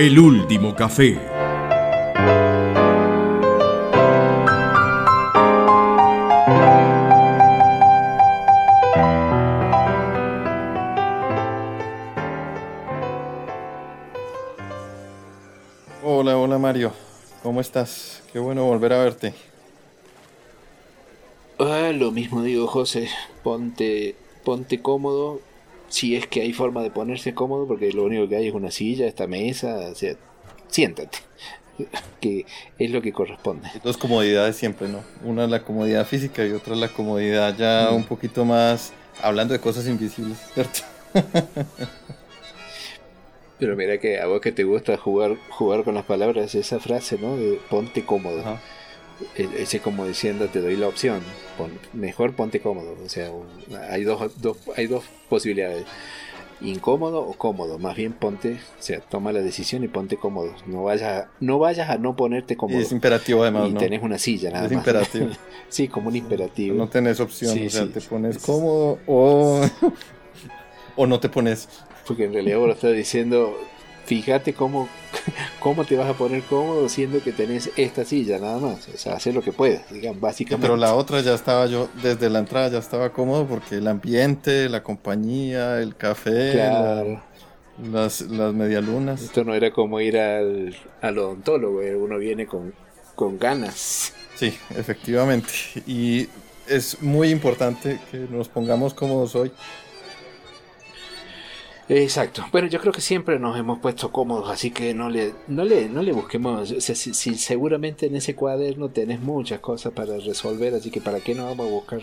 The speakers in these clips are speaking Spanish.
El último café. Hola, hola Mario. ¿Cómo estás? Qué bueno volver a verte. Ah, lo mismo digo, José. Ponte, ponte cómodo. Si es que hay forma de ponerse cómodo, porque lo único que hay es una silla, esta mesa. O sea, siéntate. Que es lo que corresponde. Dos comodidades siempre, ¿no? Una es la comodidad física y otra es la comodidad ya Mm. un poquito más hablando de cosas invisibles, ¿cierto? Pero mira que a vos que te gusta jugar, jugar con las palabras, esa frase, ¿no? De ponte cómodo. Ajá. E- Ese como diciendo, te doy la opción. Pon- mejor ponte cómodo. O sea, un- hay dos, dos- hay dos posibilidades. Incómodo o cómodo. Más bien ponte, o sea, toma la decisión y ponte cómodo. No vayas a no, vayas a no ponerte Y cómodo. es imperativo además, y ¿no? tenés una silla nada Es más. imperativo. sí, como un imperativo. No tenés opción, Sí, o sea, sí. te pones cómodo o, o no te pones. Porque en realidad vos lo estás diciendo, fíjate cómo, cómo te vas a poner cómodo siendo que tenés esta silla nada más. O sea, hacer lo que puedas, digamos, básicamente. Pero la otra ya estaba yo, desde la entrada ya estaba cómodo porque el ambiente, la compañía, el café, Claro. la- las, las medialunas. Esto no era como ir al, al odontólogo, eh, uno viene con, con ganas. Sí, efectivamente. Y es muy importante que nos pongamos cómodos hoy. Exacto. Bueno, yo creo que siempre nos hemos puesto cómodos, así que no le, no le, no le busquemos. O sea, si, si seguramente en ese cuaderno tenés muchas cosas para resolver, así que para qué no vamos a buscar.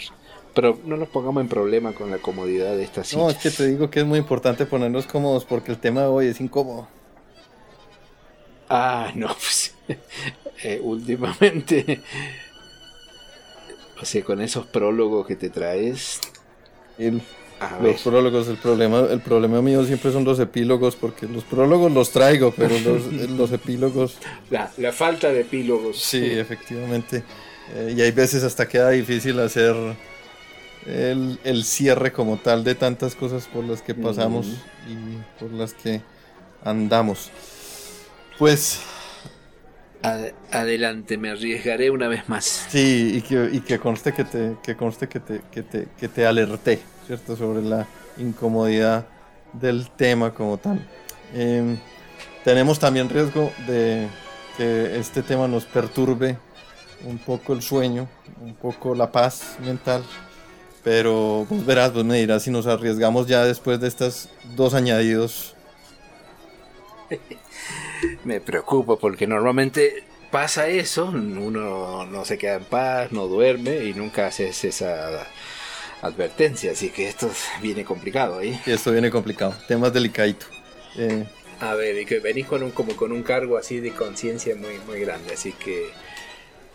Pero no nos pongamos en problema con la comodidad de esta silla. No, es que te digo que es muy importante ponernos cómodos porque el tema de hoy es incómodo. Ah, no, pues, eh, últimamente, o sea, con esos prólogos que te traes, El- a ver, los prólogos, el problema, el problema mío siempre son los epílogos porque los prólogos los traigo, pero los, los epílogos, la, la falta de epílogos. sí, efectivamente. Eh, y hay veces hasta queda difícil hacer el, el cierre como tal de tantas cosas por las que pasamos y por las que andamos. Pues Ad- adelante, me arriesgaré una vez más. Sí, y que, y que conste que te, que conste que te, que te, que te alerté, ¿cierto? Sobre la incomodidad del tema como tal. Em, tenemos también riesgo de que este tema nos perturbe un poco el sueño, un poco la paz mental. Pero vos verás, vos me dirás si nos arriesgamos ya después de estos dos añadidos. Me preocupo porque normalmente pasa eso, uno no se queda en paz, no duerme y nunca haces esa advertencia, así que esto viene complicado ahí. Y esto viene complicado, temas delicadito. Eh, A ver, y que venís con un, como con un cargo así de conciencia muy, muy grande, así que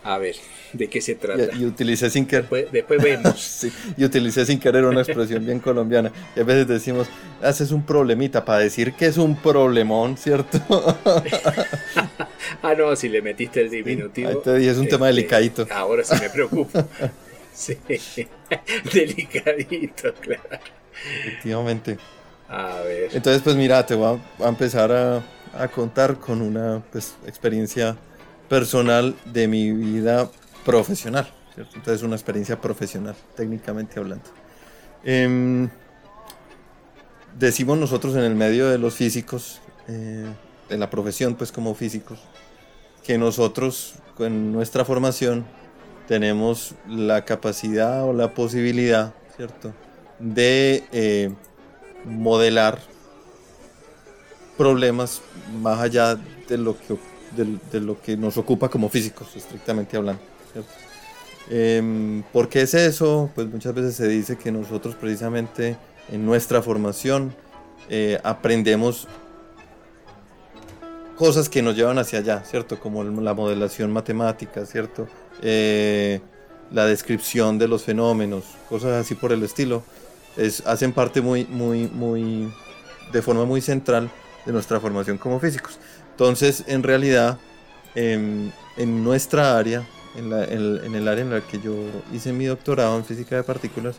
a ver, ¿de qué se trata? y, y utilicé sin querer. Después, después vemos. Sí, y utilicé sin querer una expresión bien colombiana. Y a veces decimos, haces un problemita para decir que es un problemón, ¿cierto? ah, no, si le metiste el diminutivo. Ahí te dije, es un tema este, delicadito. Ahora sí me preocupo. sí, delicadito, claro. Efectivamente. A ver. Entonces, pues mira, te voy a, a empezar a, a contar con una pues, experiencia personal de mi vida profesional. ¿cierto? Entonces, una experiencia profesional, técnicamente hablando. Em, decimos nosotros en el medio de los físicos, eh, de la profesión, pues como físicos, que nosotros con nuestra formación tenemos la capacidad o la posibilidad, ¿cierto?, de eh, modelar problemas más allá de lo que, de, lo que nos ocupa como físicos, estrictamente hablando. Em, ¿Por qué es eso? Pues muchas veces se dice que nosotros precisamente en nuestra formación eh, aprendemos cosas que nos llevan hacia allá, ¿cierto? Como la modelación matemática, ¿cierto? Eh, la descripción de los fenómenos, cosas así por el estilo, es, hacen parte muy, muy, muy, de forma muy central de nuestra formación como físicos. Entonces, en realidad, em, en nuestra área, en, en el área en la que yo hice mi doctorado en física de partículas,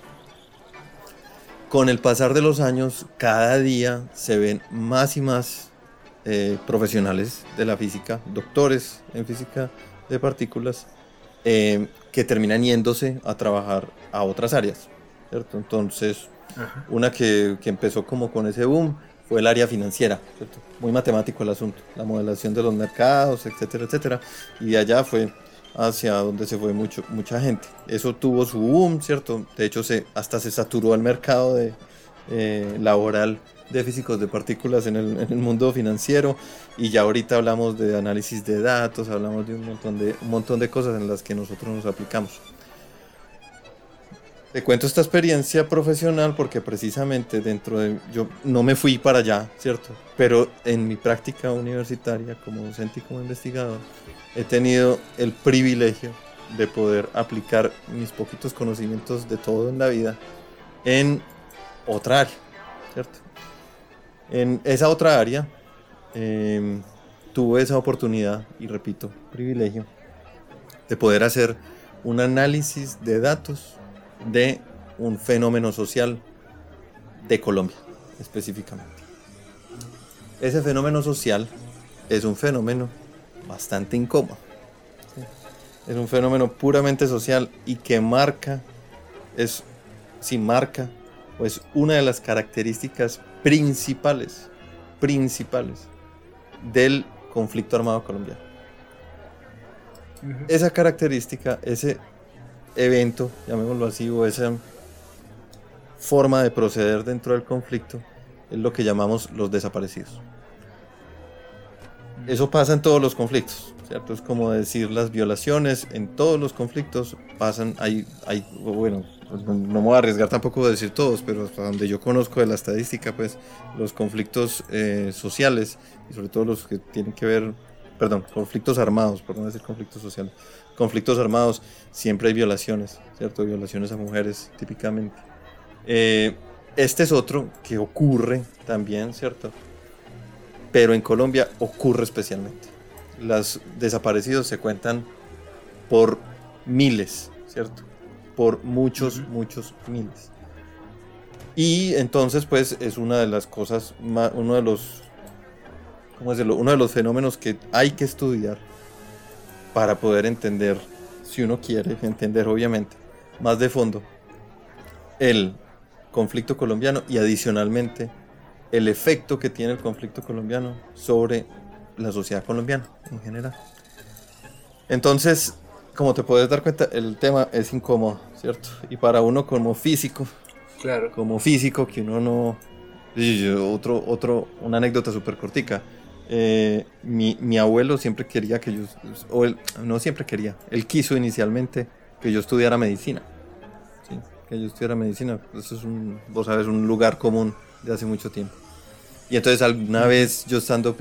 con el pasar de los años, cada día se ven más y más eh, profesionales de la física, doctores en física de partículas, eh, que terminan yéndose a trabajar a otras áreas, ¿cierto? Entonces, una que, que, empezó como con ese boom fue el área financiera, ¿cierto? Muy matemático el asunto, la modelación de los mercados, etcétera, etcétera, y de allá fue hacia donde se fue mucho, mucha gente. Eso tuvo su boom, ¿cierto? De hecho, se, hasta se saturó el mercado de, eh, laboral de físicos de partículas en el, en el, mundo financiero y ya ahorita hablamos de análisis de datos, hablamos de un montón de, un montón de cosas en las que nosotros nos aplicamos. Te cuento esta experiencia profesional porque precisamente dentro de... Yo no me fui para allá, ¿cierto? Pero en mi práctica universitaria como docente y como investigador he tenido el privilegio de poder aplicar mis poquitos conocimientos de todo en la vida en otra área, ¿cierto? En esa otra área eh, tuve esa oportunidad, y repito, privilegio, de poder hacer un análisis de datos de un fenómeno social de Colombia, específicamente. Ese fenómeno social es un fenómeno bastante incómodo. Es un fenómeno puramente social y que marca, es, si marca, pues una de las características principales, principales del conflicto armado colombiano. Esa característica, ese evento, llamémoslo así, o esa forma de proceder dentro del conflicto, es lo que llamamos los desaparecidos. Eso pasa en todos los conflictos, ¿cierto? Es como decir las violaciones, en todos los conflictos pasan, hay, hay bueno, no, me voy a arriesgar tampoco a decir todos, pero hasta donde yo conozco de la estadística, pues los conflictos eh, sociales, y sobre todo los que tienen que ver, perdón, conflictos armados, por no decir conflictos sociales, conflictos armados, siempre hay violaciones, ¿cierto? Violaciones a mujeres, típicamente. Eh, este es otro que ocurre también, ¿cierto? Pero en Colombia ocurre especialmente. Los desaparecidos se cuentan por miles, ¿cierto? Por muchos, muchos miles. Y entonces, pues, es una de las cosas, uno de los, ¿cómo decirlo? Uno de los fenómenos que hay que estudiar para poder entender, si uno quiere entender obviamente, más de fondo, el conflicto colombiano y adicionalmente el efecto que tiene el conflicto colombiano sobre la sociedad colombiana en general. Entonces, como te puedes dar cuenta, el tema es incómodo, ¿cierto? Y para uno como físico, claro. como físico, que uno no... Otro, otro, una anécdota súper cortica. Eh, mi, mi, abuelo siempre quería que yo, o él, no siempre quería, él quiso inicialmente que yo estudiara medicina. ¿sí? Que yo estudiara medicina. Eso es un, vos sabes, un lugar común de hace mucho tiempo. Y entonces alguna vez yo estando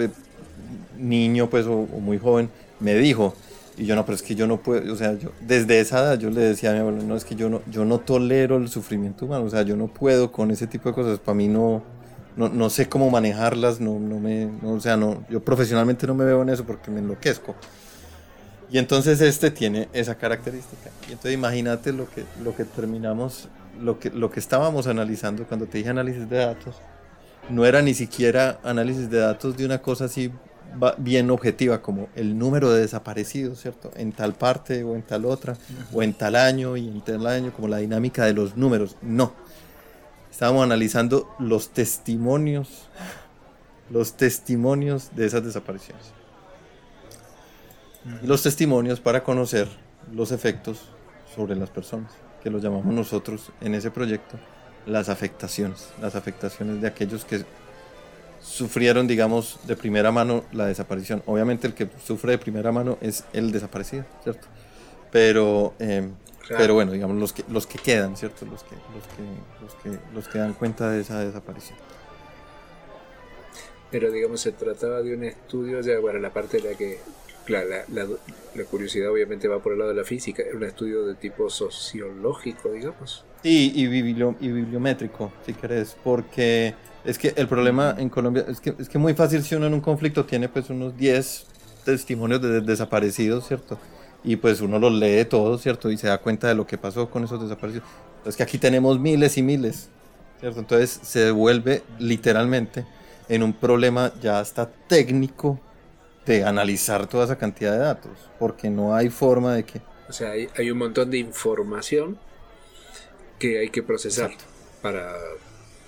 niño, pues, o, muy joven, me dijo, y yo no, pero es que yo no puedo, o sea, yo desde esa edad yo le decía a mi abuelo, no, es que yo no, yo no tolero el sufrimiento humano, o sea, yo no puedo con ese tipo de cosas, para mí no, no, no sé cómo manejarlas, no, no me, o sea, no, yo profesionalmente no me veo en eso porque me enloquezco. Y entonces este tiene esa característica. Y entonces imagínate lo que, lo que terminamos, lo que, lo que estábamos analizando cuando te dije análisis de datos, no era ni siquiera análisis de datos de una cosa así bien objetiva como el número de desaparecidos, ¿cierto? En tal parte o en tal otra, o en tal año y en tal año, como la dinámica de los números. No, estábamos analizando los testimonios, los testimonios de esas desapariciones. los testimonios para conocer los efectos sobre las personas, que los llamamos nosotros en ese proyecto las afectaciones, las afectaciones de aquellos que sufrieron, digamos, de primera mano la desaparición. Obviamente el que sufre de primera mano es el desaparecido, ¿cierto? Pero eh, pero bueno, digamos, los que, los que quedan, ¿cierto? Los que, los, que, los, que, los que dan cuenta de esa desaparición. Pero digamos, se trataba de un estudio, ya, bueno, la parte de la que, claro, la, la, la, curiosidad obviamente va por el lado de la física, era un estudio de tipo sociológico, digamos. Sí, y bibliométrico, si querés, porque es que el problema en Colombia es que es que muy fácil si uno en un conflicto tiene pues unos 10 testimonios de desaparecidos, ¿cierto? y pues uno los lee todos, ¿cierto? Y se da cuenta de lo que pasó con esos desaparecidos. Es que aquí tenemos miles y miles, ¿cierto? Entonces se devuelve literalmente en un problema ya hasta técnico de analizar toda esa cantidad de datos, porque no hay forma de que... O sea, hay, un montón de información que hay que procesar para,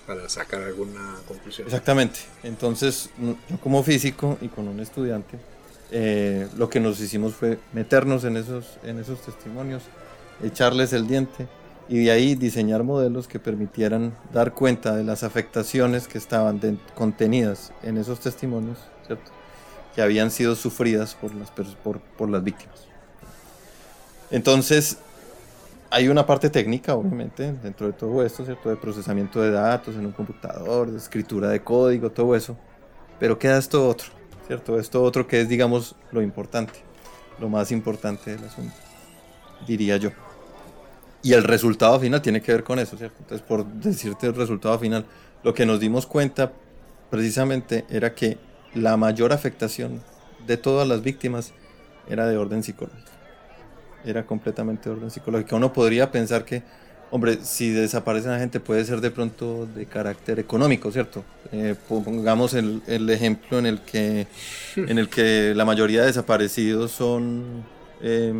para sacar alguna conclusión. Exactamente. Entonces, yo como físico y con un estudiante, eh, lo que nos hicimos fue meternos en esos, en esos testimonios, echarles el diente y de ahí diseñar modelos que permitieran dar cuenta de las afectaciones que estaban contenidas en esos testimonios, ¿cierto? que habían sido sufridas por las, por, por las víctimas. Entonces, hay una parte técnica, obviamente, dentro de todo esto, ¿cierto? De procesamiento de datos en un computador, de escritura de código, todo eso. Pero queda esto otro, ¿cierto? Esto otro que es, digamos, lo importante, lo más importante del asunto, diría yo. Y el resultado final tiene que ver con eso, ¿cierto? Entonces, por decirte el resultado final, lo que nos dimos cuenta precisamente era que la mayor afectación de todas las víctimas era de orden psicológico. Era completamente de orden psicológico. Uno podría pensar que, hombre, si desaparece la gente puede ser de pronto de carácter económico, ¿cierto? Eh, pongamos el, el, ejemplo en el, que, en el que la mayoría de desaparecidos son... Eh,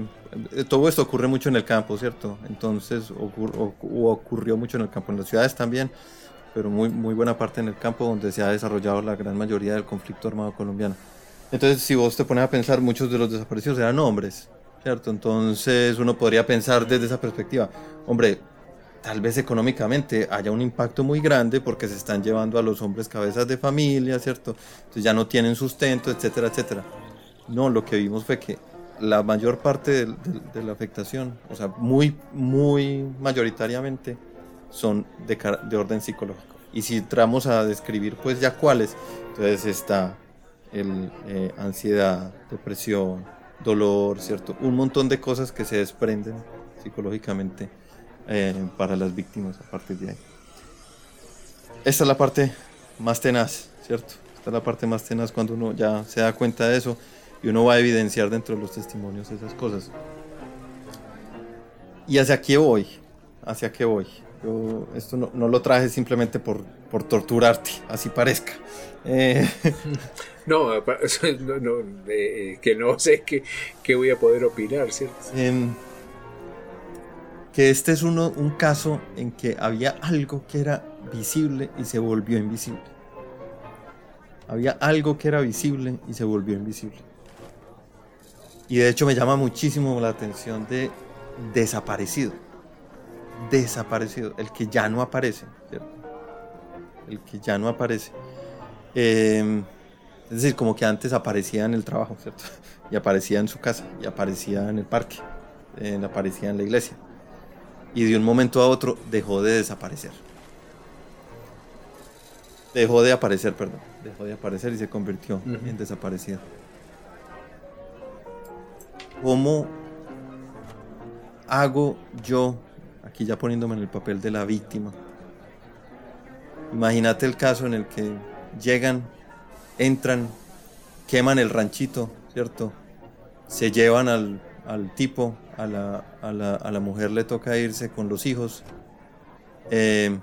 todo esto ocurre mucho en el campo, ¿cierto? Entonces, ocurrió mucho en el campo, en las ciudades también, pero muy, muy buena parte en el campo donde se ha desarrollado la gran mayoría del conflicto armado colombiano. Entonces, si vos te pones a pensar, muchos de los desaparecidos eran hombres, ¿cierto? Entonces, uno podría pensar desde esa perspectiva, hombre, tal vez económicamente haya un impacto muy grande porque se están llevando a los hombres cabezas de familia, ¿cierto? Entonces ya no tienen sustento, etcétera, etcétera. No, lo que vimos fue que la mayor parte de, la afectación, o sea, muy, muy mayoritariamente, son de, de, orden psicológico. Y si entramos a describir, pues ya cuáles, entonces está el, eh, ansiedad, depresión, dolor, ¿cierto? Un montón de cosas que se desprenden psicológicamente eh, para las víctimas a partir de ahí. Esta es la parte más tenaz, ¿cierto? Esta es la parte más tenaz cuando uno ya se da cuenta de eso y uno va a evidenciar dentro de los testimonios esas cosas. ¿Y hacia qué voy? ¿Hacia qué voy? Esto no, no lo traje simplemente por, por, torturarte, así parezca. Eh, no, no, eh, que no sé qué, qué, voy a poder opinar, ¿cierto? Em, que este es uno, un caso en que había algo que era visible y se volvió invisible. Había algo que era visible y se volvió invisible. Y de hecho me llama muchísimo la atención de desaparecido. Desaparecido, el que ya no aparece, ¿cierto? El que ya no aparece. Em, es decir, como que antes aparecía en el trabajo, ¿cierto? Y aparecía en su casa, y aparecía en el parque, aparecía en la iglesia. Y de un momento a otro dejó de desaparecer. Dejó de aparecer, perdón. Dejó de aparecer y se convirtió en desaparecido. ¿Cómo hago yo, aquí ya poniéndome en el papel de la víctima? Imagínate el caso en el que llegan, entran, queman el ranchito, ¿cierto? Se llevan al, tipo, a la, a, la, a la, mujer le toca irse con los hijos. Eh,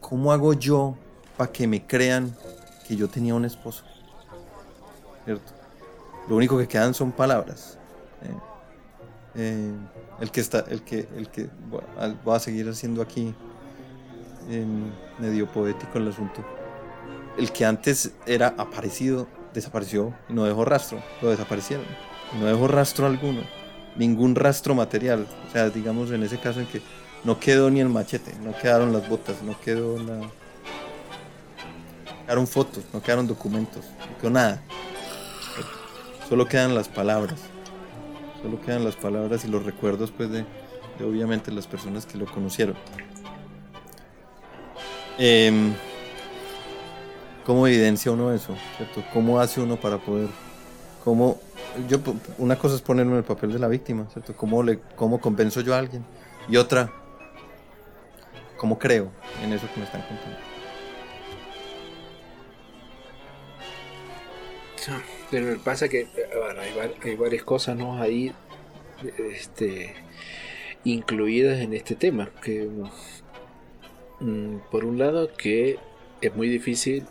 ¿Cómo hago yo para que me crean que yo tenía un esposo? ¿Cierto? Lo único que quedan son palabras. Eh, eh, el que está, el que, el que va a seguir haciendo aquí medio poético el asunto. El que antes era aparecido, desapareció y no dejó rastro, lo desaparecieron. No dejó rastro alguno, ningún rastro material. O sea, digamos en ese caso en que no quedó ni el machete, no quedaron las botas, no quedó la. quedaron fotos, no quedaron documentos, no quedó nada. Solo quedan las palabras. Solo quedan las palabras y los recuerdos pues de, obviamente las personas que lo conocieron. Em, ¿Cómo evidencia uno eso? ¿cierto? ¿Cómo hace uno para poder... Cómo, yo, una cosa es ponerme en el papel de la víctima, ¿cierto? ¿Cómo, le, ¿Cómo convenzo yo a alguien? Y otra, ¿cómo creo en eso que me están contando? Pero pasa que hay, varias cosas ¿no? ahí este, incluidas en este tema. Que, mm, por un lado, que es muy difícil,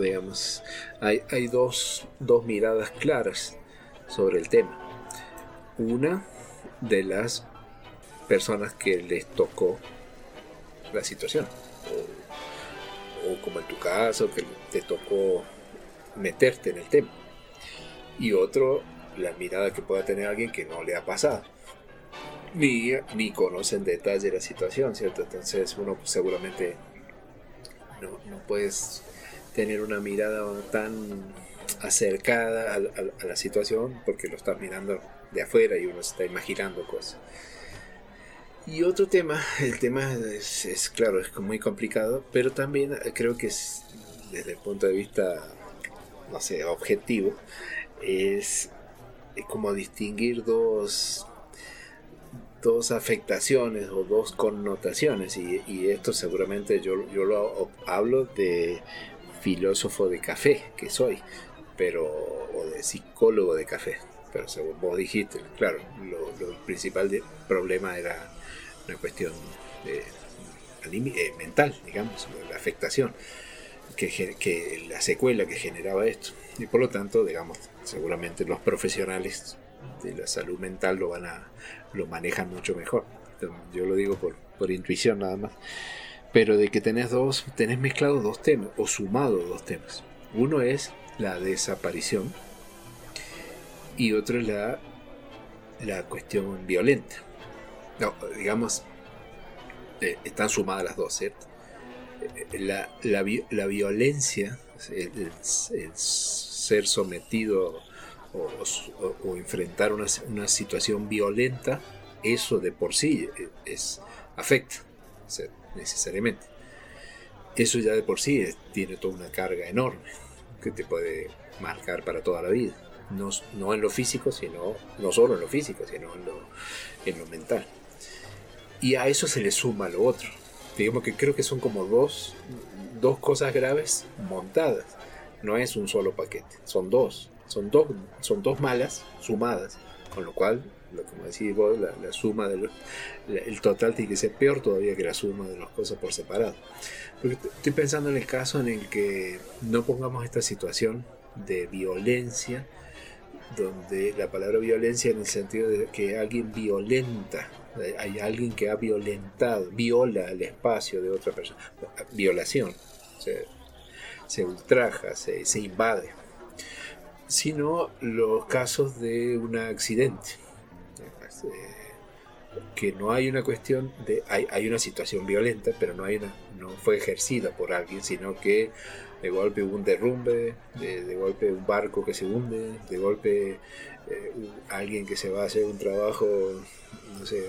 digamos, hay, hay dos, dos miradas claras sobre el tema. Una de las personas que les tocó la situación. O, como en tu caso, que te tocó meterte en el tema. Y otro, la mirada que pueda tener alguien que no le ha pasado. Ni, ni conoce en detalle la situación, ¿cierto? Entonces uno seguramente no, no puedes tener una mirada tan acercada a, la situación porque lo estás mirando de afuera y uno se está imaginando cosas. Y otro tema, el tema es, claro, es muy complicado, pero también creo que es, desde el punto de vista, no sé, objetivo, es, como distinguir dos, dos afectaciones o dos connotaciones, y, esto seguramente yo, yo lo hablo de filósofo de café que soy, pero, o de psicólogo de café, pero según vos dijiste, claro, lo, principal problema era una cuestión de, eh, mental, digamos, la afectación, que, que, la secuela que generaba esto. Y por lo tanto, digamos, seguramente los profesionales de la salud mental lo van a lo manejan mucho mejor. Yo lo digo por, por intuición nada más. Pero de que tenés dos, tenés mezclado dos temas, o sumado dos temas. Uno es la desaparición y otro es la, la cuestión violenta. No, digamos, eh, están sumadas las dos, ¿cierto? Eh, la, la, la violencia, el, ser sometido o, enfrentar una, una, situación violenta, eso de por sí eh, es, afecta, necesariamente. Eso ya de por sí tiene toda una carga enorme que te puede marcar para toda la vida. No, no en lo físico, sino, no solo en lo físico, sino en lo, en lo mental. Y a eso se le suma lo otro. Digamos que creo que son como dos, dos cosas graves montadas. No es un solo paquete, son dos. Son dos, son dos malas sumadas. Con lo cual, como decís vos, la, suma del el total tiene que ser peor todavía que la suma de las cosas por separado. Porque estoy pensando en el caso en el que no pongamos esta situación de violencia donde la palabra violencia en el sentido de que alguien violenta, hay alguien que ha violentado, viola el espacio de otra persona, violación, se, ultraja, se, invade, sino los casos de un accidente, que no hay una cuestión de, hay, hay una situación violenta, pero no, hay una, no fue ejercida por alguien, sino que de golpe hubo un derrumbe, de, golpe un barco que se hunde, de golpe eh, alguien que se va a hacer un trabajo, no sé,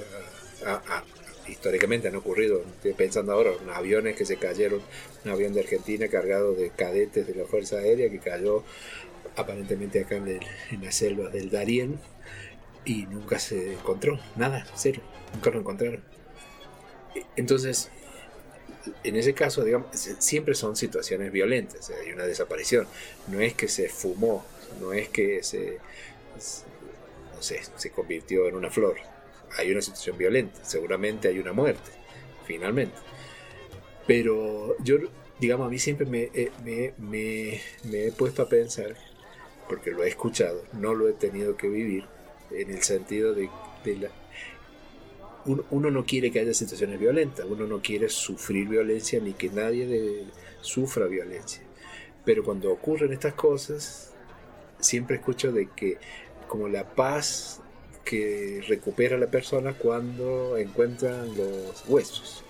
históricamente han ocurrido, estoy pensando ahora, aviones que se cayeron, un avión de Argentina cargado de cadetes de la Fuerza Aérea que cayó aparentemente acá en, en las selvas del Darién y nunca se encontró, nada, cero, nunca lo encontraron. Entonces, en ese caso, digamos, siempre son situaciones violentas, hay una desaparición. No es que se fumó, no es que se, no sé, se convirtió en una flor. Hay una situación violenta, seguramente hay una muerte, finalmente. Pero yo, digamos, a mí siempre me, eh, me he puesto a pensar, porque lo he escuchado, no lo he tenido que vivir, en el sentido de, de la, uno, no quiere que haya situaciones violentas, uno no quiere sufrir violencia ni que nadie sufra violencia. Pero cuando ocurren estas cosas, siempre escucho de que como la paz que recupera la persona cuando encuentran los huesos,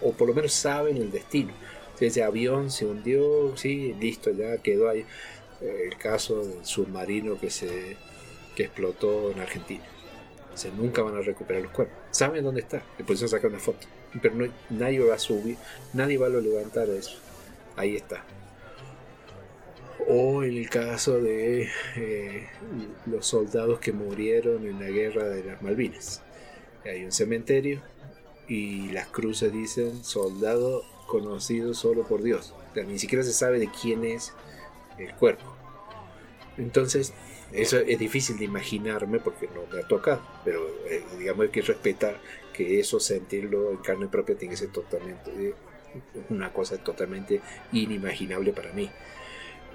o, por lo menos saben el destino. Si ese avión se hundió, sí, listo, ya quedó ahí. El caso del submarino que se que explotó en Argentina nunca van a recuperar los cuerpos. Saben dónde está, después se sacar una foto. Pero no, nadie va a subir, nadie va a levantar eso. Ahí está. O en el caso de eh, los soldados que murieron en la guerra de las Malvinas. Hay un cementerio y las cruces dicen soldado conocido solo por Dios. ni siquiera se sabe de quién es el cuerpo. Entonces, eso es difícil de imaginarme porque no me ha tocado, pero eh, digamos hay que respetar que eso, sentirlo en carne propia, tiene que ser totalmente una cosa totalmente inimaginable para mí.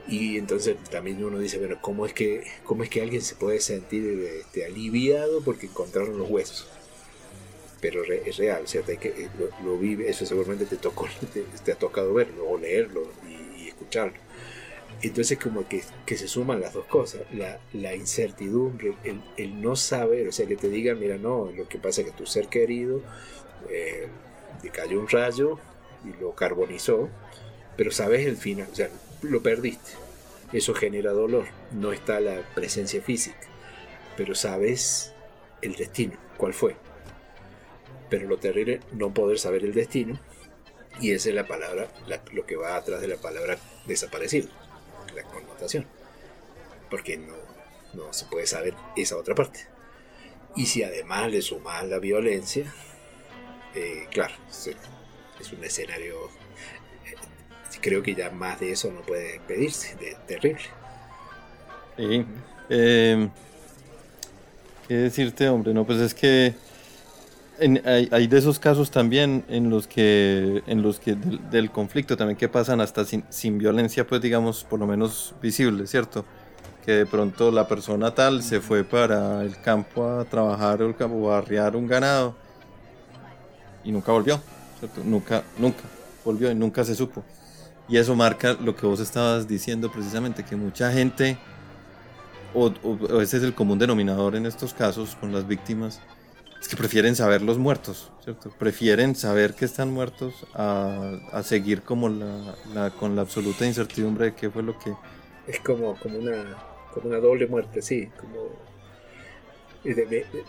Y entonces también uno dice, bueno, ¿cómo es que, cómo es que alguien se puede sentir este, aliviado porque encontraron los huesos? Pero es real, o sea, que, eh, lo, vive, eso seguramente te, tocó, te, ha tocado verlo o leerlo y, escucharlo. Entonces como que, se suman las dos cosas, la, la incertidumbre, el, no saber, o sea, que te digan, mira, no, lo que pasa es que tu ser querido eh, cayó un rayo y lo carbonizó, pero sabes el final, o sea, lo perdiste. Eso genera dolor. No está la presencia física. Pero sabes el destino, cuál fue. Pero lo terrible, no poder saber el destino. Y esa es la palabra, lo que va atrás de la palabra desaparecido, la connotación. Porque no, no se puede saber esa otra parte. Y si además le sumas la violencia, eh, claro, es un escenario creo que ya más de eso no puede pedirse, de, terrible. Sí. Eh, ¿Qué decirte, hombre? No, pues es que hay, de esos casos también en los que, en los que del, conflicto también que pasan hasta sin, sin, violencia, pues digamos, por lo menos visible, ¿cierto? Que de pronto la persona tal se fue para el campo a trabajar o a arriar un ganado y nunca volvió, ¿cierto? Nunca, nunca volvió y nunca se supo. Y eso marca lo que vos estabas diciendo precisamente, que mucha gente, o, ese es el común denominador en estos casos con las víctimas, es que prefieren saber los muertos, ¿cierto? Prefieren saber que están muertos a, seguir como la, con la absoluta incertidumbre de qué fue lo que... Es como, como, una, como una doble muerte, sí, como...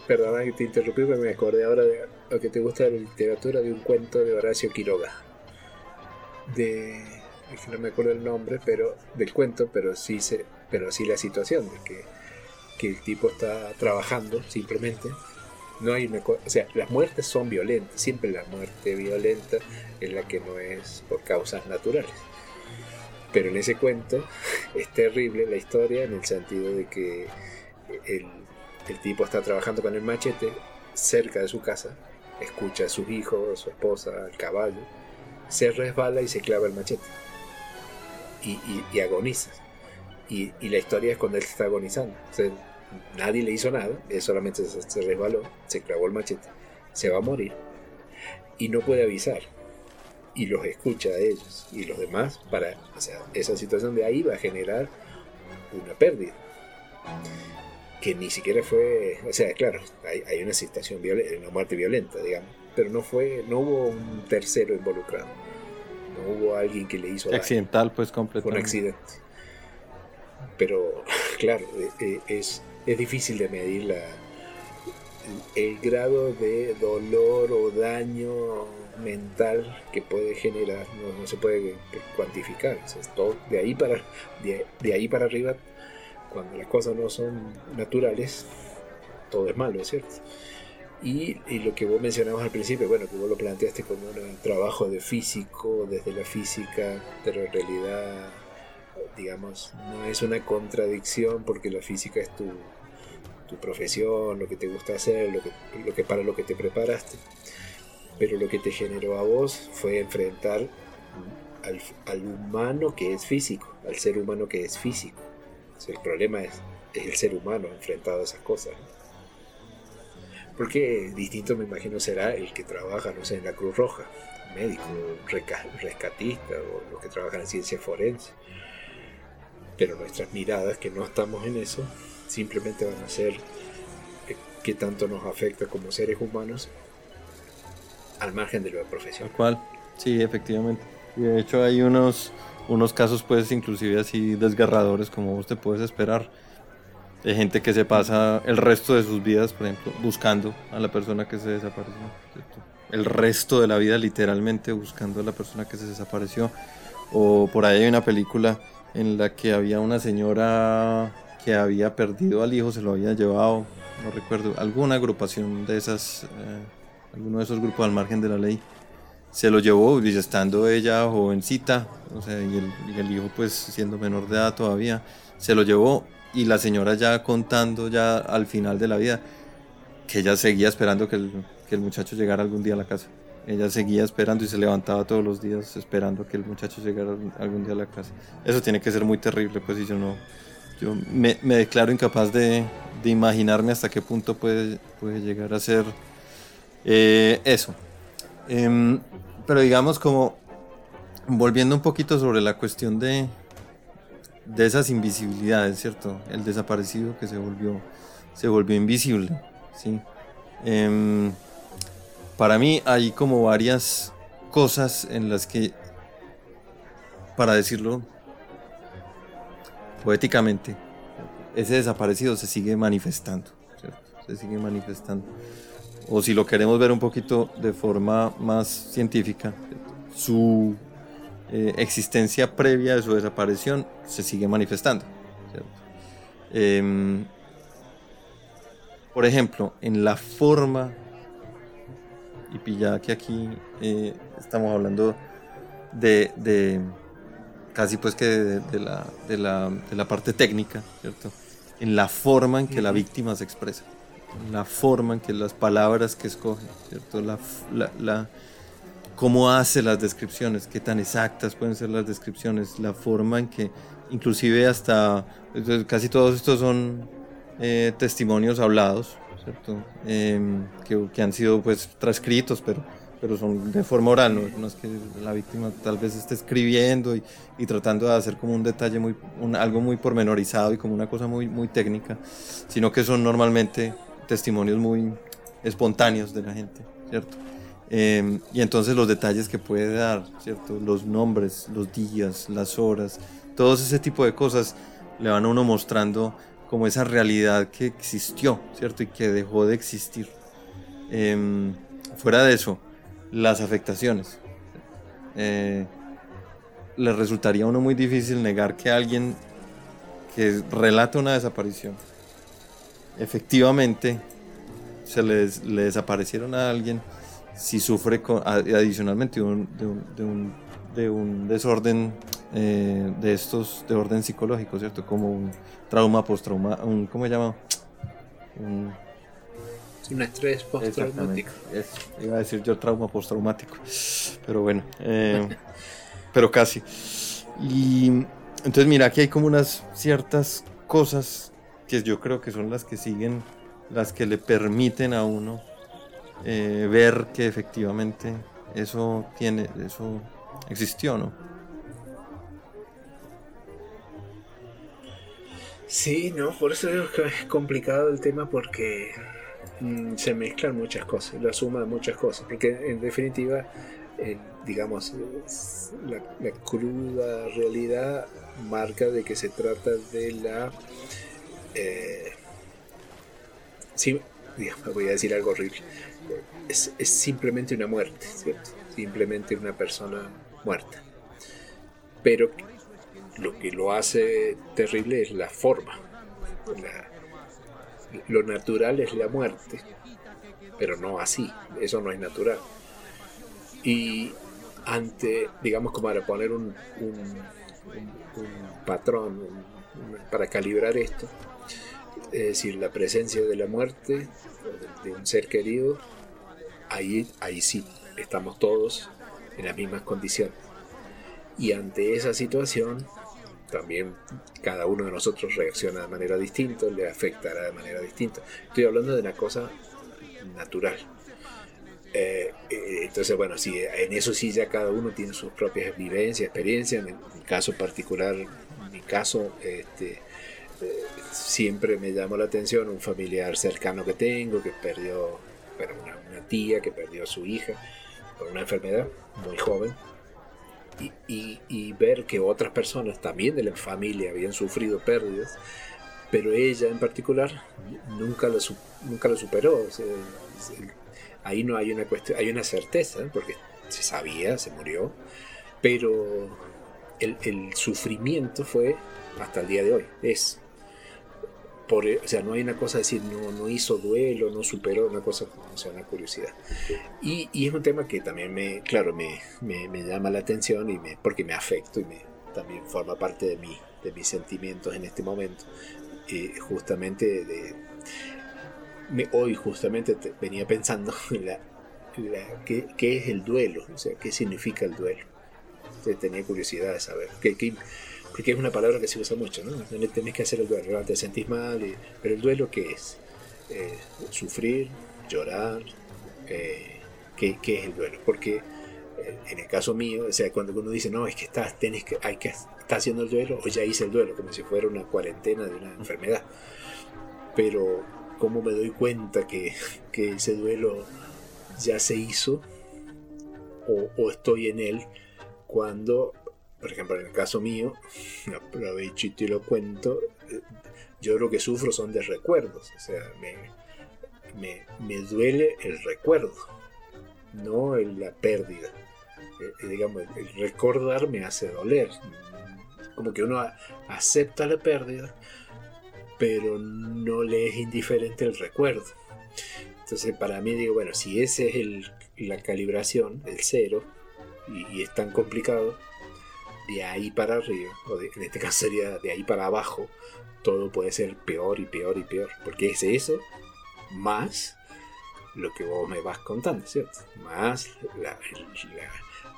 perdona que te interrumpí, pero me acordé ahora de lo que te gusta de la literatura, de un cuento de Horacio Quiroga. De no me acuerdo el nombre, pero del cuento, pero sí se, pero sí la situación de que, que el tipo está trabajando simplemente. No hay una o sea, las muertes son violentas, siempre la muerte violenta es la que no es por causas naturales. Pero en ese cuento es terrible la historia en el sentido de que el, el tipo está trabajando con el machete cerca de su casa, escucha a sus hijos, a su esposa, al caballo, se resbala y se clava el machete y, agoniza. Y, la historia es cuando él está agonizando. Nadie le hizo nada, él solamente se, resbaló, se clavó el machete, se va a morir y no puede avisar. Y los escucha a ellos y los demás para, o sea, esa situación de ahí va a generar una pérdida. Que ni siquiera fue, o sea, claro, hay, una situación violenta, una muerte violenta, digamos, pero no fue, no hubo un tercero involucrado no hubo alguien que le hizo daño. Accidental, pues completamente. Fue un accidente. Pero, claro, eh, eh, es, es difícil de medir la, el grado de dolor o daño mental que puede generar, no, se puede cuantificar. todo, de, ahí para, de, ahí para arriba, cuando las cosas no son naturales, todo es malo, es cierto. Y, lo que vos mencionabas al principio, bueno, que vos lo planteaste como un trabajo de físico, desde la física, pero en realidad, digamos, no es una contradicción porque la física es tu, tu profesión, lo que te gusta hacer, lo que, lo que para lo que te preparaste. Pero lo que te generó a vos fue enfrentar al, al humano que es físico, al ser humano que es físico. el problema es, es, el ser humano enfrentado a esas cosas. Porque distinto me imagino será el que trabaja, no sé, en la Cruz Roja, médico, rescatista o los que trabajan en ciencia forense. Pero nuestras miradas, que no estamos en eso, simplemente van a ser qué tanto nos afecta como seres humanos al margen de la profesión. ¿Cuál? Sí, efectivamente. de hecho hay unos, unos casos pues inclusive así desgarradores como vos te puedes esperar de gente que se pasa el resto de sus vidas, por ejemplo, buscando a la persona que se desapareció. El resto de la vida literalmente buscando a la persona que se desapareció. O por ahí hay una película en la que había una señora que había perdido al hijo, se lo había llevado, no recuerdo, alguna agrupación de esas, eh, alguno de esos grupos al margen de la ley, se lo llevó, y estando ella jovencita, o sea, y el, y el hijo pues siendo menor de edad todavía, se lo llevó y la señora ya contando ya al final de la vida que ella seguía esperando que el, que el muchacho llegara algún día a la casa. ella seguía esperando y se levantaba todos los días esperando que el muchacho llegara algún día a la casa. Eso tiene que ser muy terrible, pues si yo no, yo me, declaro incapaz de, imaginarme hasta qué punto puede, puede llegar a ser eh, eso. Em, pero digamos como volviendo un poquito sobre la cuestión de, de esas invisibilidades, ¿cierto? El desaparecido que se volvió, se volvió invisible, ¿sí? Em, para mí hay como varias cosas en las que, para decirlo poéticamente, ese desaparecido se sigue manifestando, ¿cierto? Se sigue manifestando. O si lo queremos ver un poquito de forma más científica, su eh, existencia previa de su desaparición se sigue manifestando. Em, por ejemplo, en la forma, y pilla que aquí eh, estamos hablando de, casi pues que de, la, de, la, parte técnica, ¿cierto? En la forma en que la víctima se expresa, en la forma en que las palabras que escoge, ¿cierto? la cómo hace las descripciones, qué tan exactas pueden ser las descripciones, la forma en que inclusive hasta casi todos estos son eh, testimonios hablados, ¿cierto? Em, que, han sido pues transcritos, pero, pero son de forma oral, no, es que la víctima tal vez esté escribiendo y, y tratando de hacer como un detalle muy, algo muy pormenorizado y como una cosa muy, muy técnica, sino que son normalmente testimonios muy espontáneos de la gente, ¿cierto? Em, y entonces los detalles que puede dar, ¿cierto? Los nombres, los días, las horas, todo ese tipo de cosas le van a uno mostrando como esa realidad que existió, ¿cierto? Y que dejó de existir. Em, fuera de eso, las afectaciones. Eh, le resultaría a uno muy difícil negar que alguien que relata una desaparición, efectivamente se les, le desaparecieron a alguien si sufre adicionalmente de un, de un, desorden eh, de estos de orden psicológico, ¿cierto? Como un trauma postrauma, un ¿cómo se llama? Un, estrés postraumático. iba a decir yo trauma postraumático, pero bueno, eh, pero casi. Y entonces mira, aquí hay como unas ciertas cosas que yo creo que son las que siguen, las que le permiten a uno eh, ver que efectivamente eso tiene, eso existió, ¿no? Sí, no, por eso es que es complicado el tema porque mm, se mezclan muchas cosas, la suma de muchas cosas, porque en definitiva, digamos, la, cruda realidad marca de que se trata de la... Eh, sí, voy a decir algo horrible es, simplemente una muerte, ¿cierto? Simplemente una persona muerta. Pero lo que lo hace terrible es la forma. Lo natural es la muerte, pero no así, eso no es natural. Y ante, digamos, como para poner un, patrón para calibrar esto, es decir, la presencia de la muerte, de un ser querido, ahí, ahí sí estamos todos en las mismas condiciones. Y ante esa situación, también cada uno de nosotros reacciona de manera distinta, le afectará de manera distinta. Estoy hablando de una cosa natural. Eh, eh, entonces, bueno, sí, en eso sí ya cada uno tiene sus propias vivencias, experiencias. En mi caso particular, en mi caso, este, eh, siempre me llamó la atención un familiar cercano que tengo que perdió bueno, una, tía que perdió a su hija por una enfermedad muy joven. Y, ver que otras personas también de la familia habían sufrido pérdidas, pero ella en particular nunca lo, nunca lo superó. ahí no hay una cuestión, hay una certeza, porque se sabía, se murió, pero el, el sufrimiento fue hasta el día de hoy, es por, o sea, no hay una cosa de decir, no, no hizo duelo, no superó, una cosa, o sea, una curiosidad. Y, y es un tema que también me, claro, me, me, me, llama la atención y me, porque me afecto y me, también forma parte de, mí, de mis sentimientos en este momento. Eh, justamente de, me, hoy justamente venía pensando en la qué, es el duelo, o sea, qué significa el duelo. Entonces tenía curiosidad de saber, porque es una palabra que se usa mucho, ¿no? Tenés que hacer el duelo, te sentís mal, pero el duelo qué es? Eh, sufrir, llorar, eh, ¿qué, es el duelo? Porque eh, en el caso mío, o sea, cuando uno dice, no, es que estás, tenés que, hay que, está haciendo el duelo, o ya hice el duelo, como si fuera una cuarentena de una enfermedad. Pero, ¿cómo me doy cuenta que, que ese duelo ya se hizo o, estoy en él cuando, por ejemplo, en el caso mío, aprovecho y te lo cuento, eh, yo lo que sufro son de recuerdos, o sea, me, me, duele el recuerdo, no la pérdida. Eh, eh, digamos, el, recordar me hace doler, como que uno acepta la pérdida, pero no le es indiferente el recuerdo. Entonces para mí digo, bueno, si ese es el, la calibración, el cero, y, es tan complicado, de ahí para arriba, o en este caso sería de ahí para abajo, todo puede ser peor y peor y peor, porque es eso más lo que vos me vas contando, ¿cierto? Más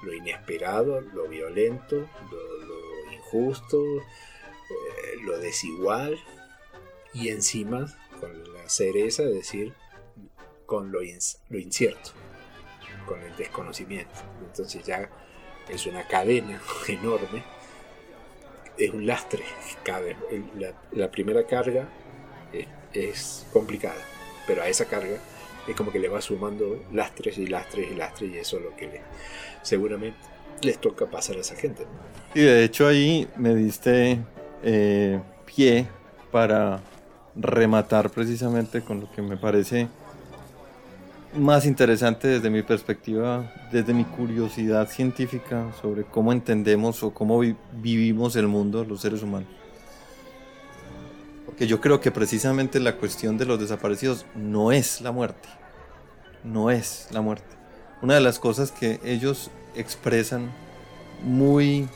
lo inesperado, lo violento, lo, injusto, eh, lo desigual, y encima con la cereza de decir con lo, lo incierto, con el desconocimiento. Entonces ya es una cadena enorme, es un lastre. La, la primera carga es, complicada, pero a esa carga es como que le va sumando lastres y lastres y lastres y eso es lo que le, seguramente les toca pasar a esa gente. Y de hecho ahí me diste eh, pie para rematar precisamente con lo que me parece más interesante desde mi perspectiva, desde mi curiosidad científica sobre cómo entendemos o cómo vivimos el mundo los seres humanos. Porque yo creo que precisamente la cuestión de los desaparecidos no es la muerte. No es la muerte. Una de las cosas que ellos expresan muy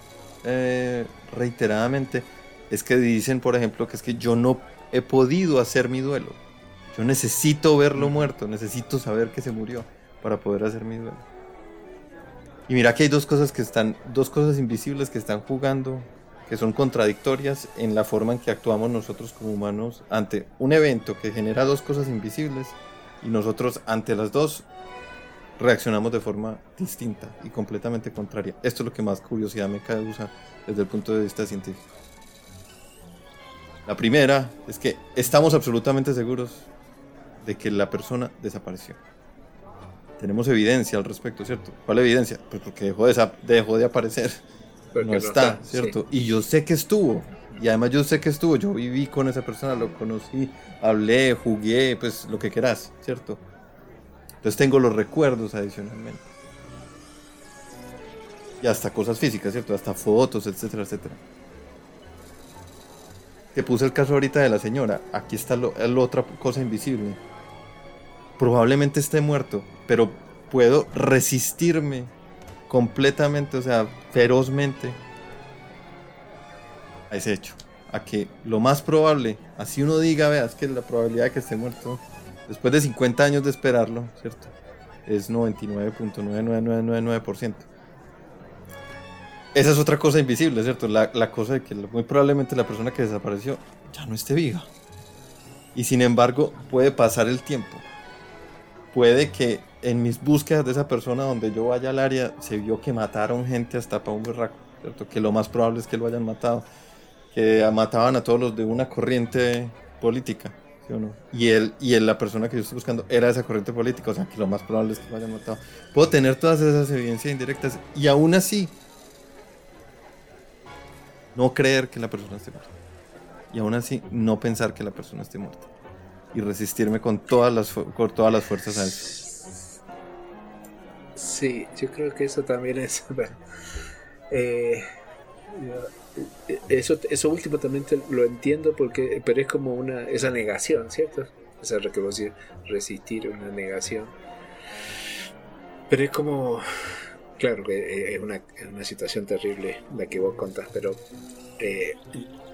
eh, reiteradamente es que dicen, por ejemplo, que es que yo no he podido hacer mi duelo. Yo necesito verlo muerto, necesito saber que se murió para poder hacer mi duelo. Y mira que hay dos cosas que están, dos cosas invisibles que están jugando, que son contradictorias en la forma en que actuamos nosotros como humanos ante un evento que genera dos cosas invisibles y nosotros ante las dos reaccionamos de forma distinta y completamente contraria. Esto es lo que más curiosidad me causa desde el punto de vista científico. La primera es que estamos absolutamente seguros de que la persona desapareció. Tenemos evidencia al respecto, ¿cierto? ¿Cuál evidencia? Pues porque dejó de, dejó de aparecer. no, está, ¿cierto? Y yo sé que estuvo. Y además yo sé que estuvo. Yo viví con esa persona, lo conocí, hablé, jugué, pues lo que quieras, ¿cierto? Entonces tengo los recuerdos adicionalmente. Y hasta cosas físicas, ¿cierto? Hasta fotos, etcétera, etcétera. Te puse el caso ahorita de la señora. Aquí está la otra cosa invisible. Probablemente esté muerto, pero puedo resistirme completamente, o sea, ferozmente a ese hecho. A que lo más probable, así uno diga, veas que la probabilidad de que esté muerto, después de 50 años de esperarlo, ¿cierto? Es 99.99999%. Esa es otra cosa invisible, ¿cierto? La, cosa de que muy probablemente la persona que desapareció ya no esté viva. Y sin embargo, puede pasar el tiempo. Puede que en mis búsquedas de esa persona donde yo vaya al área se vio que mataron gente hasta para un berraco, ¿cierto? Que lo más probable es que lo hayan matado. Que mataban a todos los de una corriente política, ¿sí o no? Y él, y él, la persona que yo estoy buscando era esa corriente política, o sea que lo más probable es que lo hayan matado. Puedo tener todas esas evidencias indirectas y aún así no creer que la persona esté muerta. Y aún así, no pensar que la persona esté muerta. Y resistirme con todas las, con todas las fuerzas a eso. Sí, yo creo que eso también es... Eh, eso, eso último también lo entiendo porque pero es como una esa negación cierto o sea que resistir una negación pero es como Claro que eh, es una, una, situación terrible la que vos contás, pero eh,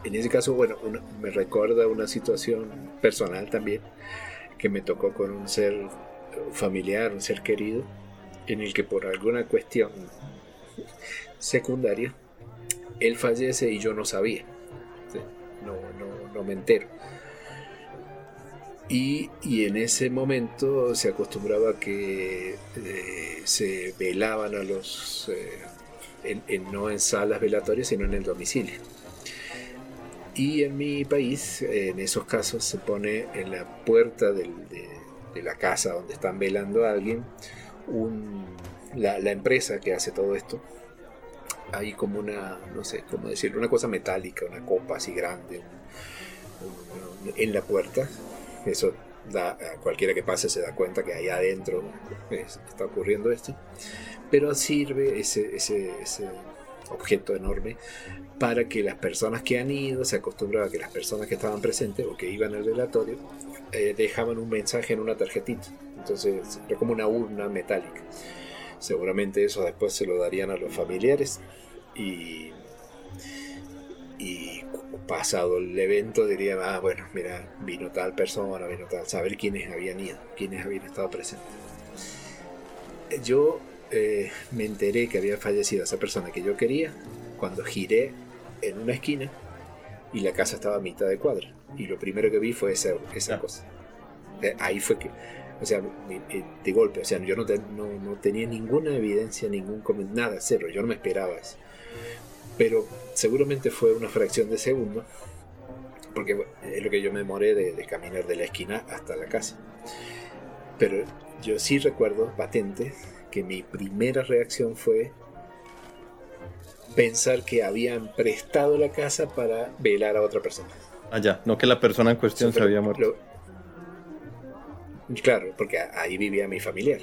en ese caso, bueno, me recuerda una situación personal también que me tocó con un ser familiar, un ser querido, en el que por alguna cuestión secundaria, él fallece y yo no sabía. No, no, no me entero. Y, en ese momento se acostumbraba que eh, se velaban a los, eh, no en salas velatorias, sino en el domicilio. Y en mi país, en esos casos, se pone en la puerta de, la casa donde están velando a alguien la, empresa que hace todo esto. Hay como una, no sé cómo decirlo, una cosa metálica, una copa así grande en la puerta eso da, a cualquiera que pase se da cuenta que ahí adentro está ocurriendo esto. Pero sirve ese, ese, objeto enorme para que las personas que han ido se acostumbraban a que las personas que estaban presentes o que iban al velatorio eh, dejaban un mensaje en una tarjetita. Entonces era como una urna metálica. Seguramente eso después se lo darían a los familiares y, y pasado el evento diría, ah, bueno, mira, vino tal persona, vino tal, saber quiénes habían ido, quiénes habían estado presentes. Yo eh, me enteré que había fallecido esa persona que yo quería cuando giré en una esquina y la casa estaba a mitad de cuadra. Y lo primero que vi fue esa, esa cosa. Eh, ahí fue que, o sea, eh, de golpe, o sea, yo no, no, no tenía ninguna evidencia, ningún nada, cero, yo no me esperaba eso pero seguramente fue una fracción de segundo, porque es lo que yo me demoré de, caminar de la esquina hasta la casa. Pero yo sí recuerdo patente que mi primera reacción fue pensar que habían prestado la casa para velar a otra persona. Ah, ya, no que la persona en cuestión se había muerto. claro, porque ahí vivía mi familiar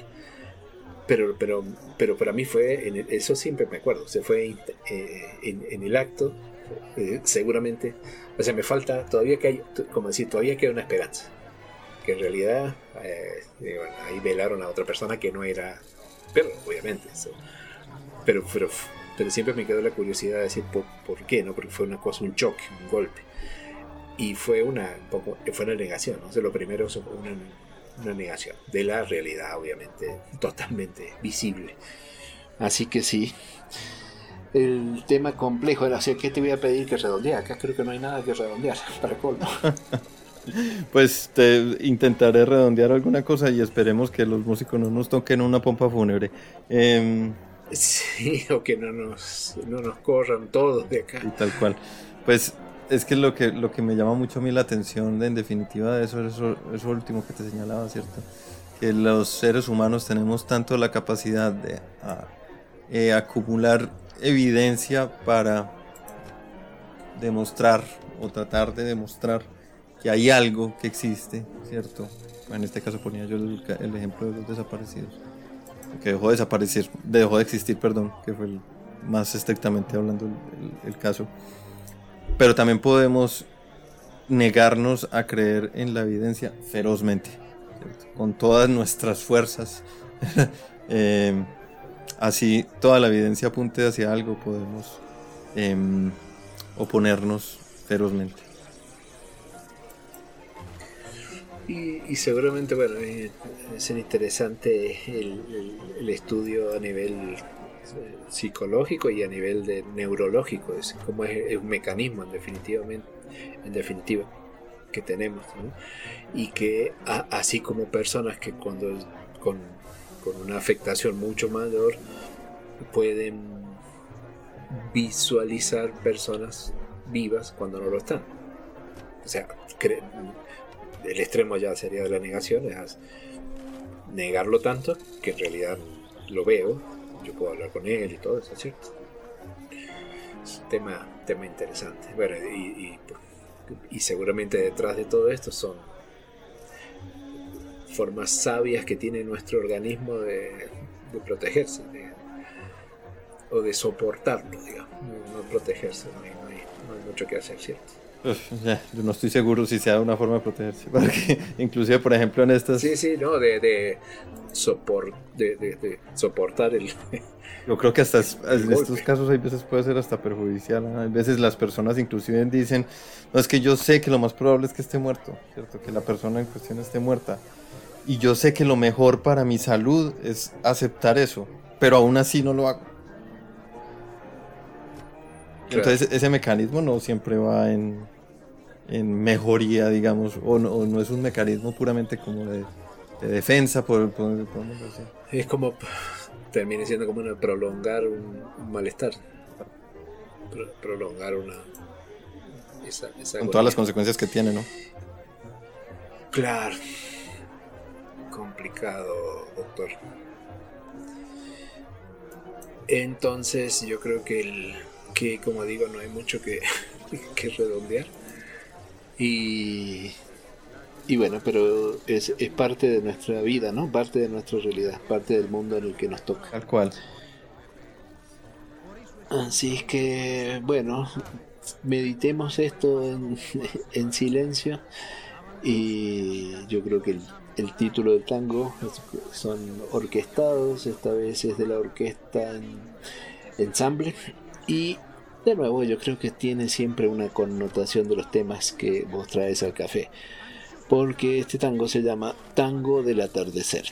pero, pero, pero para mí fue, eso siempre me acuerdo, se fue eh, en, el acto, eh, seguramente, o sea, me falta, todavía que hay, como decir, todavía queda una esperanza, que en realidad eh, ahí velaron a otra persona que no era, pero obviamente, pero, pero, pero siempre me quedó la curiosidad de decir por, por, qué, ¿no? Porque fue una cosa, un choque, un golpe. Y fue una, poco, fue una negación, ¿no? O sea, lo primero una una negación de la realidad, obviamente, totalmente visible. Así que sí, el tema complejo era, ¿qué te voy a pedir que redondee? Acá creo que no hay nada que redondear, para colmo. pues te intentaré redondear alguna cosa y esperemos que los músicos no nos toquen una pompa fúnebre. Em, sí, o que no nos, no nos corran todos de acá. Y tal cual. Pues es que lo que lo que me llama mucho a mí la atención, en definitiva, de eso, eso, eso último que te señalaba, ¿cierto? Que los seres humanos tenemos tanto la capacidad de eh, acumular evidencia para demostrar o tratar de demostrar que hay algo que existe, ¿cierto? En este caso ponía yo el, ejemplo de los desaparecidos, que dejó de desaparecer, dejó de existir, perdón, que fue el, más estrictamente hablando el caso pero también podemos negarnos a creer en la evidencia ferozmente, con todas nuestras fuerzas. Em, así toda la evidencia apunte hacia algo, podemos em, oponernos ferozmente. Y, seguramente, bueno, es interesante el estudio a nivel psicológico y a nivel de neurológico, es como es, un mecanismo en, definitivamente, en definitiva que tenemos y que así como personas que cuando con, con una afectación mucho mayor pueden visualizar personas vivas cuando no lo están. O sea, el extremo ya sería de la negación, es negarlo tanto que en realidad lo veo yo puedo hablar con él y todo eso, ¿cierto? Es un tema, tema interesante. Y, y, seguramente detrás de todo esto son formas sabias que tiene nuestro organismo de, protegerse o de soportarlo, digamos, no, protegerse, no hay, no hay mucho que hacer, ¿cierto? Yo no estoy seguro si sea una forma de protegerse, porque inclusive por ejemplo en estas... Sí, sí, no, de, de, de, soportar el... Yo creo que hasta en estos casos hay veces puede ser hasta perjudicial. Hay veces las personas inclusive dicen, no es que yo sé que lo más probable es que esté muerto, ¿cierto? Que la persona en cuestión esté muerta. y yo sé que lo mejor para mi salud es aceptar eso, pero aún así no lo hago. Entonces ese mecanismo no siempre va en, en mejoría, digamos, o no, no, es un mecanismo puramente como de, defensa, por, Es como, termina siendo como una, prolongar un, malestar, prolongar una... Con todas las consecuencias que tiene, ¿no? Claro. Complicado, doctor. Entonces yo creo que, el, que como digo, no hay mucho que, que redondear. Y, y bueno, pero es, es, parte de nuestra vida, ¿no? Parte de nuestra realidad, parte del mundo en el que nos toca. Tal cual. Así es que, bueno, meditemos esto en, en silencio y yo creo que el, el, título del tango son orquestados, esta vez es de la orquesta en ensamble y de nuevo, yo creo que tiene siempre una connotación de los temas que vos traes al café, porque este tango se llama Tango del Atardecer.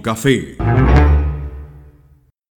Café.